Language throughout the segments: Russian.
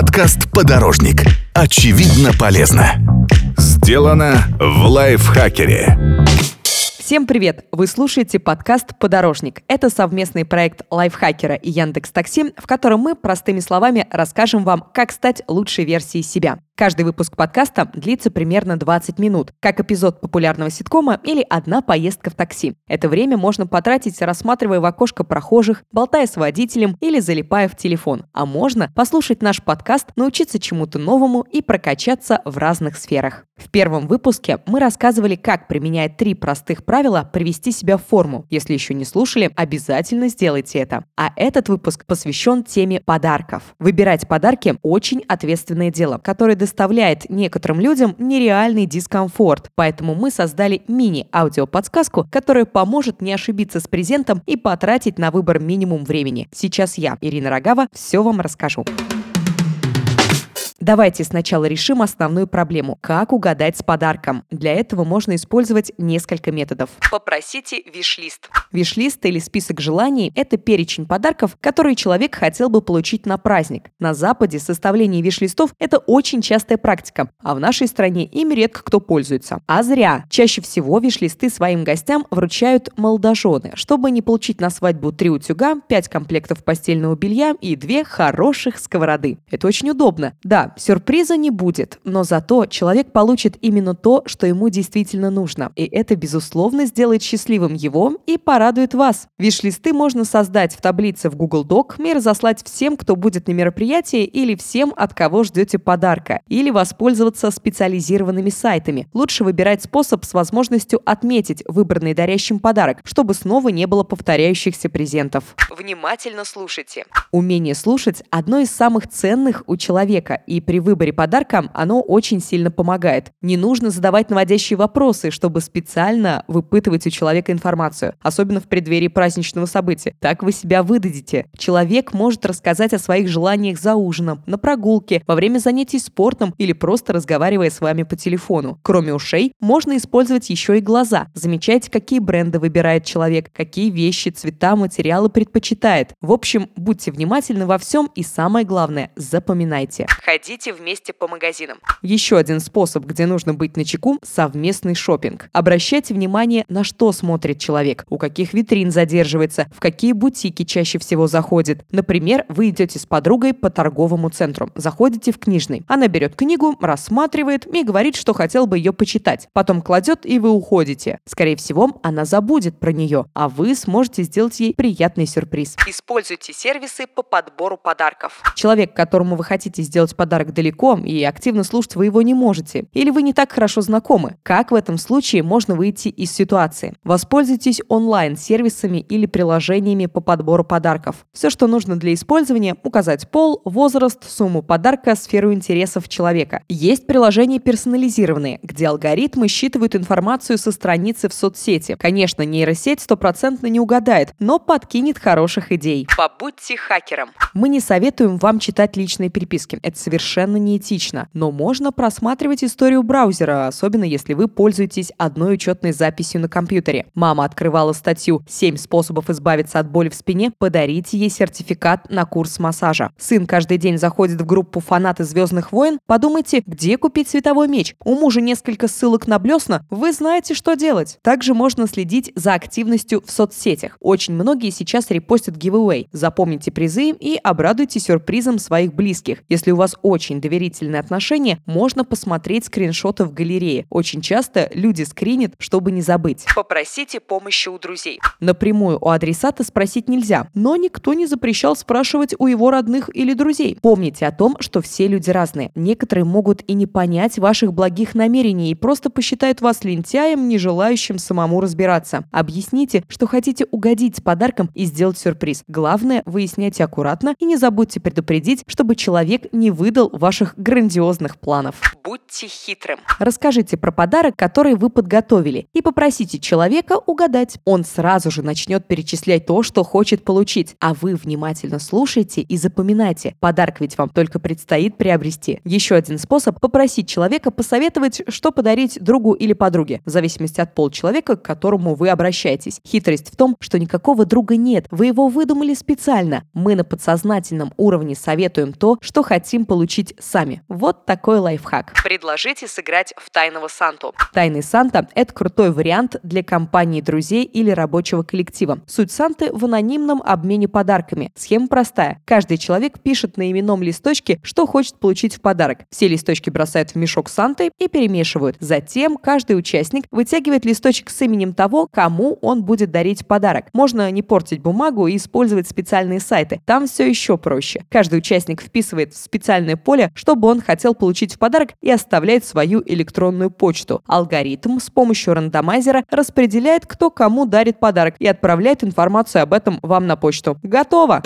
Подкаст «Подорожник». Очевидно полезно. Сделано в лайфхакере. Всем привет! Вы слушаете подкаст «Подорожник». Это совместный проект лайфхакера и Яндекс Такси, в котором мы простыми словами расскажем вам, как стать лучшей версией себя. Каждый выпуск подкаста длится примерно 20 минут, как эпизод популярного ситкома или одна поездка в такси. Это время можно потратить, рассматривая в окошко прохожих, болтая с водителем или залипая в телефон. А можно послушать наш подкаст, научиться чему-то новому и прокачаться в разных сферах. В первом выпуске мы рассказывали, как, применяя три простых правила, привести себя в форму. Если еще не слушали, обязательно сделайте это. А этот выпуск посвящен теме подарков. Выбирать подарки – очень ответственное дело, которое доставляет некоторым людям нереальный дискомфорт. Поэтому мы создали мини-аудиоподсказку, которая поможет не ошибиться с презентом и потратить на выбор минимум времени. Сейчас я, Ирина Рогава, все вам расскажу. Давайте сначала решим основную проблему – как угадать с подарком. Для этого можно использовать несколько методов. Попросите виш-лист. Виш-лист или список желаний – это перечень подарков, которые человек хотел бы получить на праздник. На Западе составление виш-листов – это очень частая практика, а в нашей стране ими редко кто пользуется. А зря. Чаще всего виш-листы своим гостям вручают молодожены, чтобы не получить на свадьбу три утюга, пять комплектов постельного белья и две хороших сковороды. Это очень удобно. Да, сюрприза не будет, но зато человек получит именно то, что ему действительно нужно. И это, безусловно, сделает счастливым его и порадует вас. Виш-листы можно создать в таблице в Google Doc и разослать всем, кто будет на мероприятии или всем, от кого ждете подарка, или воспользоваться специализированными сайтами. Лучше выбирать способ с возможностью отметить выбранный дарящим подарок, чтобы снова не было повторяющихся презентов. Внимательно слушайте. Умение слушать – одно из самых ценных у человека, и при выборе подарка оно очень сильно помогает. Не нужно задавать наводящие вопросы, чтобы специально выпытывать у человека информацию, особенно в преддверии праздничного события. Так вы себя выдадите. Человек может рассказать о своих желаниях за ужином, на прогулке, во время занятий спортом или просто разговаривая с вами по телефону. Кроме ушей, можно использовать еще и глаза. Замечайте, какие бренды выбирает человек, какие вещи, цвета, материалы предпочитает. В общем, будьте внимательны во всем и самое главное, запоминайте. Ходите ходите вместе по магазинам. Еще один способ, где нужно быть на чеку – совместный шопинг. Обращайте внимание, на что смотрит человек, у каких витрин задерживается, в какие бутики чаще всего заходит. Например, вы идете с подругой по торговому центру, заходите в книжный. Она берет книгу, рассматривает и говорит, что хотел бы ее почитать. Потом кладет, и вы уходите. Скорее всего, она забудет про нее, а вы сможете сделать ей приятный сюрприз. Используйте сервисы по подбору подарков. Человек, которому вы хотите сделать подарок, подарок далеко, и активно слушать вы его не можете. Или вы не так хорошо знакомы. Как в этом случае можно выйти из ситуации? Воспользуйтесь онлайн-сервисами или приложениями по подбору подарков. Все, что нужно для использования – указать пол, возраст, сумму подарка, сферу интересов человека. Есть приложения персонализированные, где алгоритмы считывают информацию со страницы в соцсети. Конечно, нейросеть стопроцентно не угадает, но подкинет хороших идей. Побудьте хакером. Мы не советуем вам читать личные переписки. Это совершенно совершенно неэтично. Но можно просматривать историю браузера, особенно если вы пользуетесь одной учетной записью на компьютере. Мама открывала статью «7 способов избавиться от боли в спине», подарите ей сертификат на курс массажа. Сын каждый день заходит в группу фанаты «Звездных войн», подумайте, где купить световой меч. У мужа несколько ссылок на блесна, вы знаете, что делать. Также можно следить за активностью в соцсетях. Очень многие сейчас репостят giveaway. Запомните призы и обрадуйте сюрпризом своих близких. Если у вас очень очень доверительные отношения, можно посмотреть скриншоты в галерее. Очень часто люди скринят, чтобы не забыть. Попросите помощи у друзей. Напрямую у адресата спросить нельзя, но никто не запрещал спрашивать у его родных или друзей. Помните о том, что все люди разные. Некоторые могут и не понять ваших благих намерений и просто посчитают вас лентяем, не желающим самому разбираться. Объясните, что хотите угодить с подарком и сделать сюрприз. Главное, выясняйте аккуратно и не забудьте предупредить, чтобы человек не выдал ваших грандиозных планов. Будьте хитрым. Расскажите про подарок, который вы подготовили, и попросите человека угадать. Он сразу же начнет перечислять то, что хочет получить, а вы внимательно слушайте и запоминайте. Подарок ведь вам только предстоит приобрести. Еще один способ – попросить человека посоветовать, что подарить другу или подруге, в зависимости от пола человека, к которому вы обращаетесь. Хитрость в том, что никакого друга нет, вы его выдумали специально. Мы на подсознательном уровне советуем то, что хотим получить сами. Вот такой лайфхак. Предложите сыграть в Тайного Санту. Тайный Санта – это крутой вариант для компании друзей или рабочего коллектива. Суть Санты в анонимном обмене подарками. Схема простая. Каждый человек пишет на именном листочке, что хочет получить в подарок. Все листочки бросают в мешок Санты и перемешивают. Затем каждый участник вытягивает листочек с именем того, кому он будет дарить подарок. Можно не портить бумагу и использовать специальные сайты. Там все еще проще. Каждый участник вписывает в специальное поле, что бы он хотел получить в подарок и оставляет свою электронную почту. Алгоритм с помощью рандомайзера распределяет, кто кому дарит подарок и отправляет информацию об этом вам на почту. Готово!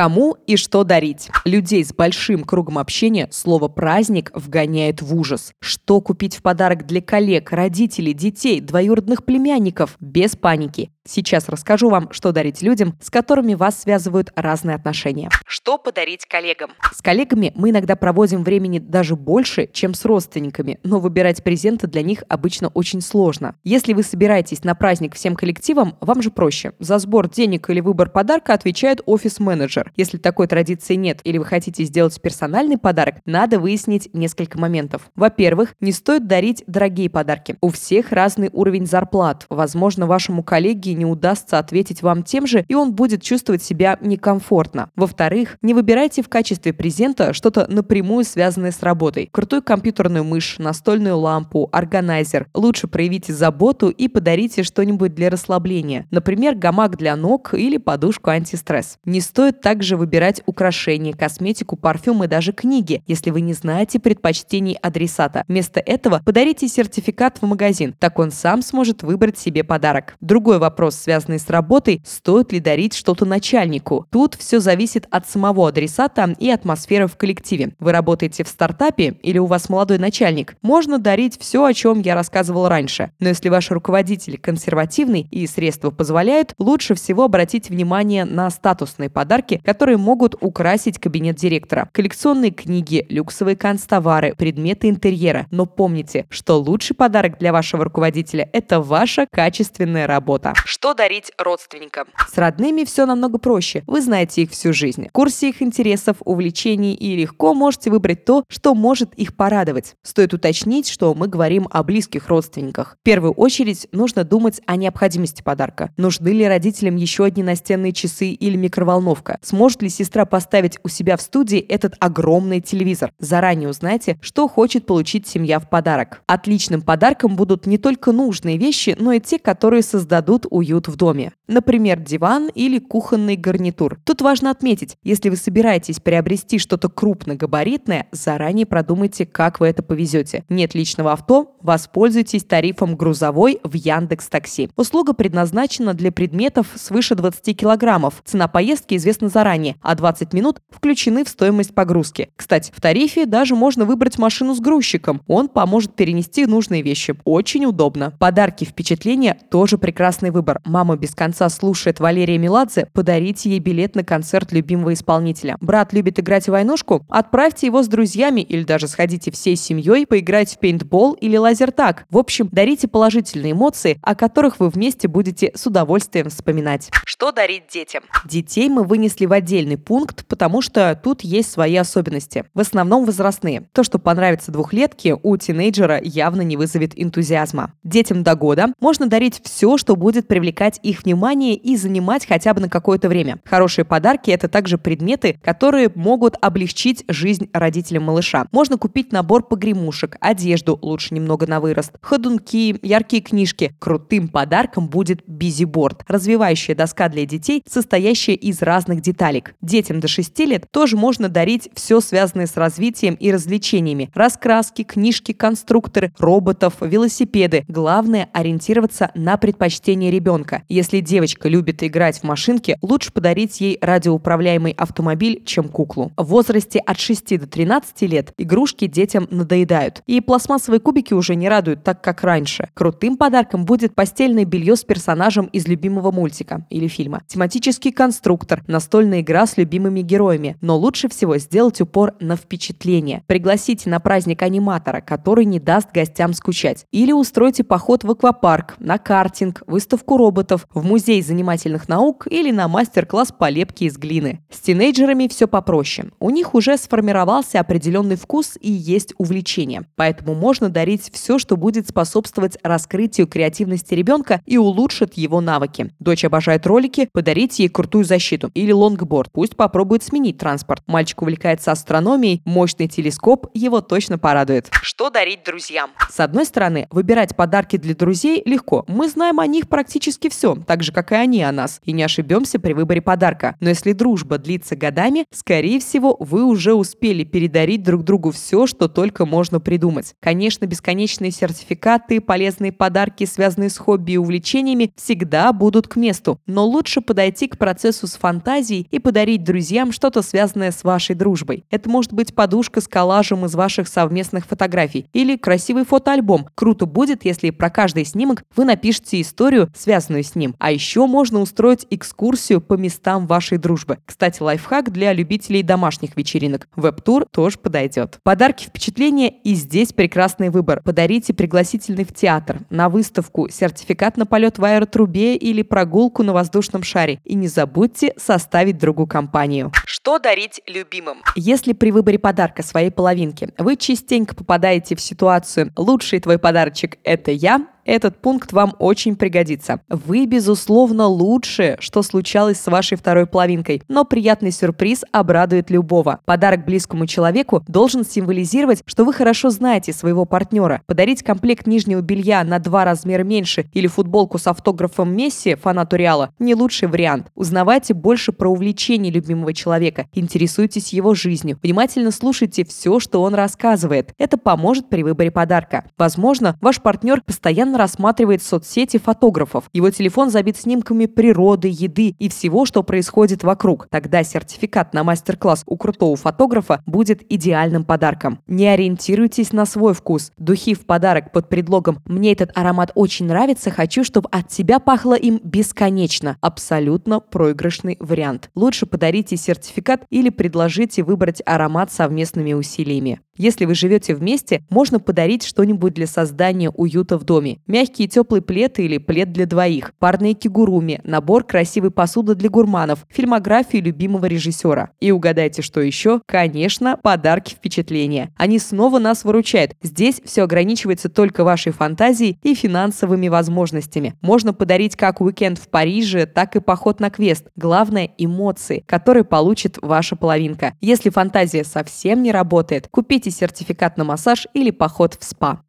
Кому и что дарить? Людей с большим кругом общения слово «праздник» вгоняет в ужас. Что купить в подарок для коллег, родителей, детей, двоюродных племянников? Без паники. Сейчас расскажу вам, что дарить людям, с которыми вас связывают разные отношения. Что подарить коллегам? С коллегами мы иногда проводим времени даже больше, чем с родственниками, но выбирать презенты для них обычно очень сложно. Если вы собираетесь на праздник всем коллективом, вам же проще. За сбор денег или выбор подарка отвечает офис-менеджер. Если такой традиции нет или вы хотите сделать персональный подарок, надо выяснить несколько моментов. Во-первых, не стоит дарить дорогие подарки. У всех разный уровень зарплат. Возможно, вашему коллеге не удастся ответить вам тем же, и он будет чувствовать себя некомфортно. Во-вторых, не выбирайте в качестве презента что-то напрямую связанное с работой. Крутую компьютерную мышь, настольную лампу, органайзер. Лучше проявите заботу и подарите что-нибудь для расслабления. Например, гамак для ног или подушку антистресс. Не стоит также выбирать украшения, косметику, парфюм и даже книги, если вы не знаете предпочтений адресата. Вместо этого подарите сертификат в магазин. Так он сам сможет выбрать себе подарок. Другой вопрос вопрос, связанный с работой, стоит ли дарить что-то начальнику. Тут все зависит от самого адресата и атмосферы в коллективе. Вы работаете в стартапе или у вас молодой начальник? Можно дарить все, о чем я рассказывал раньше. Но если ваш руководитель консервативный и средства позволяют, лучше всего обратить внимание на статусные подарки, которые могут украсить кабинет директора. Коллекционные книги, люксовые канцтовары, предметы интерьера. Но помните, что лучший подарок для вашего руководителя – это ваша качественная работа. Что дарить родственникам? С родными все намного проще. Вы знаете их всю жизнь. В курсе их интересов, увлечений и легко можете выбрать то, что может их порадовать. Стоит уточнить, что мы говорим о близких родственниках. В первую очередь нужно думать о необходимости подарка. Нужны ли родителям еще одни настенные часы или микроволновка? Сможет ли сестра поставить у себя в студии этот огромный телевизор? Заранее узнайте, что хочет получить семья в подарок. Отличным подарком будут не только нужные вещи, но и те, которые создадут у уют в доме. Например, диван или кухонный гарнитур. Тут важно отметить, если вы собираетесь приобрести что-то крупногабаритное, заранее продумайте, как вы это повезете. Нет личного авто? Воспользуйтесь тарифом грузовой в Яндекс Такси. Услуга предназначена для предметов свыше 20 килограммов. Цена поездки известна заранее, а 20 минут включены в стоимость погрузки. Кстати, в тарифе даже можно выбрать машину с грузчиком. Он поможет перенести нужные вещи. Очень удобно. Подарки, впечатления тоже прекрасный выбор выбор. Мама без конца слушает Валерия Меладзе, подарите ей билет на концерт любимого исполнителя. Брат любит играть в войнушку? Отправьте его с друзьями или даже сходите всей семьей поиграть в пейнтбол или лазертаг. В общем, дарите положительные эмоции, о которых вы вместе будете с удовольствием вспоминать. Что дарить детям? Детей мы вынесли в отдельный пункт, потому что тут есть свои особенности. В основном возрастные. То, что понравится двухлетке, у тинейджера явно не вызовет энтузиазма. Детям до года можно дарить все, что будет при привлекать их внимание и занимать хотя бы на какое-то время. Хорошие подарки – это также предметы, которые могут облегчить жизнь родителям малыша. Можно купить набор погремушек, одежду, лучше немного на вырост, ходунки, яркие книжки. Крутым подарком будет бизиборд – развивающая доска для детей, состоящая из разных деталек. Детям до 6 лет тоже можно дарить все связанное с развитием и развлечениями. Раскраски, книжки, конструкторы, роботов, велосипеды. Главное – ориентироваться на предпочтение ребенка. Если девочка любит играть в машинки, лучше подарить ей радиоуправляемый автомобиль, чем куклу. В возрасте от 6 до 13 лет игрушки детям надоедают. И пластмассовые кубики уже не радуют так, как раньше. Крутым подарком будет постельное белье с персонажем из любимого мультика или фильма. Тематический конструктор, настольная игра с любимыми героями. Но лучше всего сделать упор на впечатление. Пригласите на праздник аниматора, который не даст гостям скучать. Или устройте поход в аквапарк, на картинг, выставку роботов, в музей занимательных наук или на мастер-класс по лепке из глины. С тинейджерами все попроще. У них уже сформировался определенный вкус и есть увлечение. Поэтому можно дарить все, что будет способствовать раскрытию креативности ребенка и улучшит его навыки. Дочь обожает ролики, подарите ей крутую защиту или лонгборд. Пусть попробует сменить транспорт. Мальчик увлекается астрономией, мощный телескоп его точно порадует. Что дарить друзьям? С одной стороны, выбирать подарки для друзей легко. Мы знаем о них практически все, так же, как и они о нас, и не ошибемся при выборе подарка. Но если дружба длится годами, скорее всего, вы уже успели передарить друг другу все, что только можно придумать. Конечно, бесконечные сертификаты, полезные подарки, связанные с хобби и увлечениями, всегда будут к месту. Но лучше подойти к процессу с фантазией и подарить друзьям что-то связанное с вашей дружбой. Это может быть подушка с коллажем из ваших совместных фотографий или красивый фотоальбом. Круто будет, если про каждый снимок вы напишите историю, связанную с ним. А еще можно устроить экскурсию по местам вашей дружбы. Кстати, лайфхак для любителей домашних вечеринок. Веб-тур тоже подойдет. Подарки, впечатления и здесь прекрасный выбор. Подарите пригласительный в театр, на выставку, сертификат на полет в аэротрубе или прогулку на воздушном шаре. И не забудьте составить другу компанию. Что дарить любимым? Если при выборе подарка своей половинки вы частенько попадаете в ситуацию «лучший твой подарочек – это я», этот пункт вам очень пригодится. Вы, безусловно, лучше, что случалось с вашей второй половинкой, но приятный сюрприз обрадует любого. Подарок близкому человеку должен символизировать, что вы хорошо знаете своего партнера. Подарить комплект нижнего белья на два размера меньше или футболку с автографом Месси, фанату Реала, не лучший вариант. Узнавайте больше про увлечения любимого человека, интересуйтесь его жизнью, внимательно слушайте все, что он рассказывает. Это поможет при выборе подарка. Возможно, ваш партнер постоянно рассматривает соцсети фотографов. Его телефон забит снимками природы, еды и всего, что происходит вокруг. Тогда сертификат на мастер-класс у крутого фотографа будет идеальным подарком. Не ориентируйтесь на свой вкус. Духи в подарок под предлогом «мне этот аромат очень нравится, хочу, чтобы от тебя пахло им бесконечно». Абсолютно проигрышный вариант. Лучше подарите сертификат или предложите выбрать аромат совместными усилиями. Если вы живете вместе, можно подарить что-нибудь для создания уюта в доме. Мягкий и теплый или плед для двоих, парные кигуруми, набор красивой посуды для гурманов, фильмографию любимого режиссера. И угадайте, что еще? Конечно, подарки впечатления. Они снова нас выручают. Здесь все ограничивается только вашей фантазией и финансовыми возможностями. Можно подарить как уикенд в Париже, так и поход на квест. Главное – эмоции, которые получит ваша половинка. Если фантазия совсем не работает, купите сертификат на массаж или поход в спа.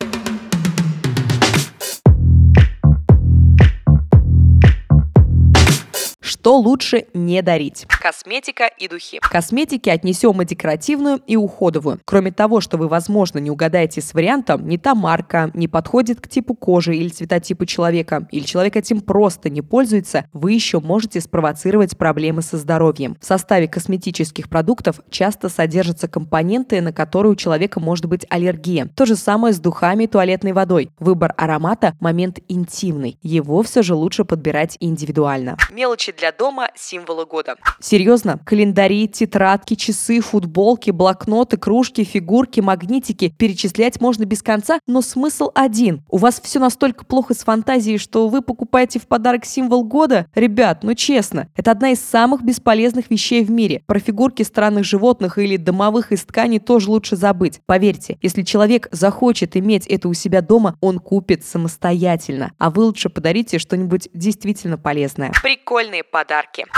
Что лучше не дарить? Косметика и духи. К косметике отнесем и декоративную, и уходовую. Кроме того, что вы, возможно, не угадаете с вариантом, не та марка, не подходит к типу кожи или цветотипу человека, или человек этим просто не пользуется, вы еще можете спровоцировать проблемы со здоровьем. В составе косметических продуктов часто содержатся компоненты, на которые у человека может быть аллергия. То же самое с духами и туалетной водой. Выбор аромата – момент интимный. Его все же лучше подбирать индивидуально. Мелочи для дома символы года. Серьезно, календари, тетрадки, часы, футболки, блокноты, кружки, фигурки, магнитики перечислять можно без конца, но смысл один. У вас все настолько плохо с фантазией, что вы покупаете в подарок символ года? Ребят, ну честно, это одна из самых бесполезных вещей в мире. Про фигурки странных животных или домовых из ткани тоже лучше забыть. Поверьте, если человек захочет иметь это у себя дома, он купит самостоятельно. А вы лучше подарите что-нибудь действительно полезное. Прикольные подарки.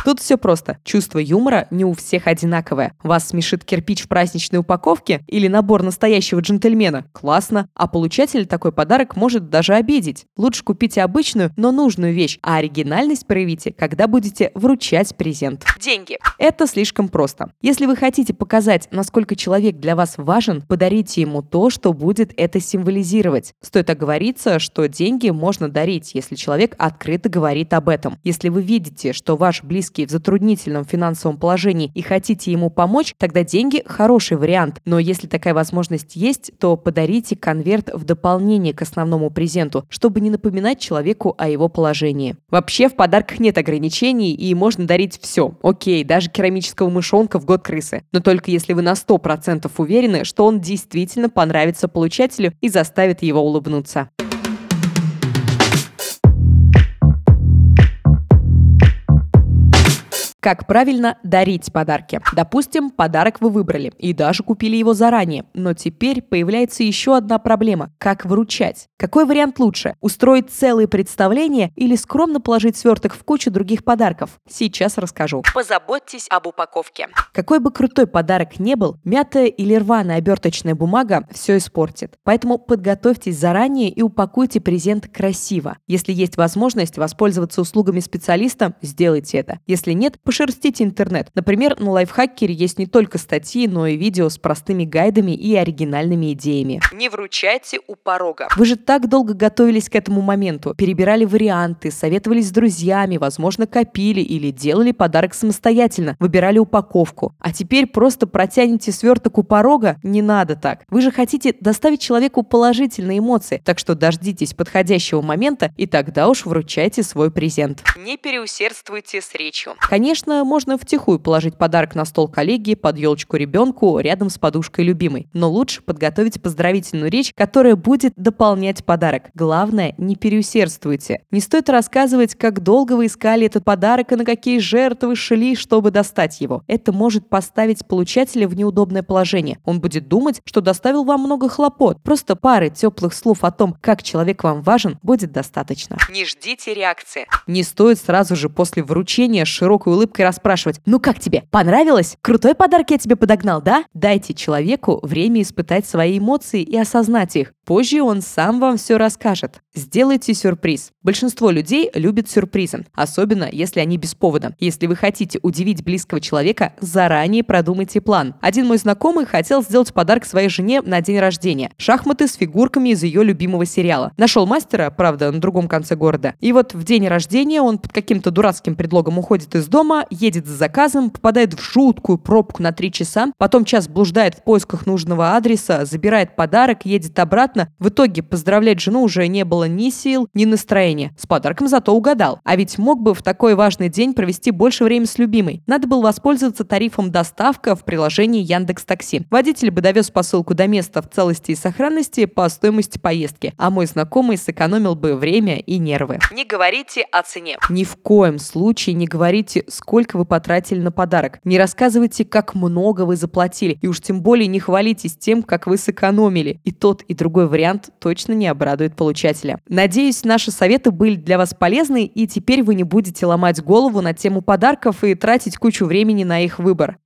Тут все просто. Чувство юмора не у всех одинаковое. Вас смешит кирпич в праздничной упаковке или набор настоящего джентльмена? Классно. А получатель такой подарок может даже обидеть. Лучше купите обычную, но нужную вещь, а оригинальность проявите, когда будете вручать презент. Деньги. Это слишком просто. Если вы хотите показать, насколько человек для вас важен, подарите ему то, что будет это символизировать. Стоит оговориться, что деньги можно дарить, если человек открыто говорит об этом. Если вы видите, что ваш близкий в затруднительном финансовом положении и хотите ему помочь, тогда деньги – хороший вариант. Но если такая возможность есть, то подарите конверт в дополнение к основному презенту, чтобы не напоминать человеку о его положении. Вообще в подарках нет ограничений и можно дарить все. Окей, даже керамического мышонка в год крысы. Но только если вы на 100% уверены, что он действительно понравится получателю и заставит его улыбнуться. Как правильно дарить подарки? Допустим, подарок вы выбрали и даже купили его заранее, но теперь появляется еще одна проблема – как вручать? Какой вариант лучше? Устроить целые представления или скромно положить сверток в кучу других подарков? Сейчас расскажу. Позаботьтесь об упаковке. Какой бы крутой подарок не был, мятая или рваная оберточная бумага все испортит. Поэтому подготовьтесь заранее и упакуйте презент красиво. Если есть возможность воспользоваться услугами специалиста, сделайте это. Если нет, Пошерстите интернет. Например, на лайфхакере есть не только статьи, но и видео с простыми гайдами и оригинальными идеями. Не вручайте у порога. Вы же так долго готовились к этому моменту, перебирали варианты, советовались с друзьями, возможно, копили или делали подарок самостоятельно, выбирали упаковку. А теперь просто протянете сверток у порога? Не надо так. Вы же хотите доставить человеку положительные эмоции, так что дождитесь подходящего момента и тогда уж вручайте свой презент. Не переусердствуйте с речью. Конечно, Конечно, можно втихую положить подарок на стол коллеги, под елочку ребенку, рядом с подушкой любимой. Но лучше подготовить поздравительную речь, которая будет дополнять подарок. Главное, не переусердствуйте. Не стоит рассказывать, как долго вы искали этот подарок и на какие жертвы шли, чтобы достать его. Это может поставить получателя в неудобное положение. Он будет думать, что доставил вам много хлопот. Просто пары теплых слов о том, как человек вам важен, будет достаточно. Не ждите реакции. Не стоит сразу же после вручения широкой улыбкой улыбкой расспрашивать «Ну как тебе? Понравилось? Крутой подарок я тебе подогнал, да?» Дайте человеку время испытать свои эмоции и осознать их. Позже он сам вам все расскажет. Сделайте сюрприз. Большинство людей любят сюрпризы, особенно если они без повода. Если вы хотите удивить близкого человека, заранее продумайте план. Один мой знакомый хотел сделать подарок своей жене на день рождения. Шахматы с фигурками из ее любимого сериала. Нашел мастера, правда, на другом конце города. И вот в день рождения он под каким-то дурацким предлогом уходит из дома, едет за заказом, попадает в жуткую пробку на три часа, потом час блуждает в поисках нужного адреса, забирает подарок, едет обратно, обратно. В итоге поздравлять жену уже не было ни сил, ни настроения. С подарком зато угадал. А ведь мог бы в такой важный день провести больше времени с любимой. Надо было воспользоваться тарифом доставка в приложении Яндекс Такси. Водитель бы довез посылку до места в целости и сохранности по стоимости поездки, а мой знакомый сэкономил бы время и нервы. Не говорите о цене. Ни в коем случае не говорите, сколько вы потратили на подарок. Не рассказывайте, как много вы заплатили. И уж тем более не хвалитесь тем, как вы сэкономили. И тот, и другой такой вариант точно не обрадует получателя. Надеюсь, наши советы были для вас полезны, и теперь вы не будете ломать голову на тему подарков и тратить кучу времени на их выбор.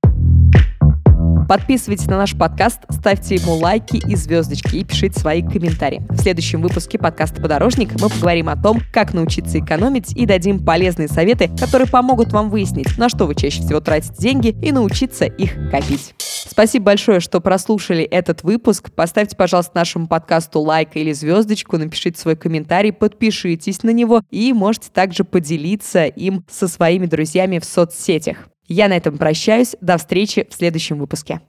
Подписывайтесь на наш подкаст, ставьте ему лайки и звездочки и пишите свои комментарии. В следующем выпуске подкаста «Подорожник» мы поговорим о том, как научиться экономить и дадим полезные советы, которые помогут вам выяснить, на что вы чаще всего тратите деньги и научиться их копить. Спасибо большое, что прослушали этот выпуск. Поставьте, пожалуйста, нашему подкасту лайк или звездочку, напишите свой комментарий, подпишитесь на него и можете также поделиться им со своими друзьями в соцсетях. Я на этом прощаюсь. До встречи в следующем выпуске.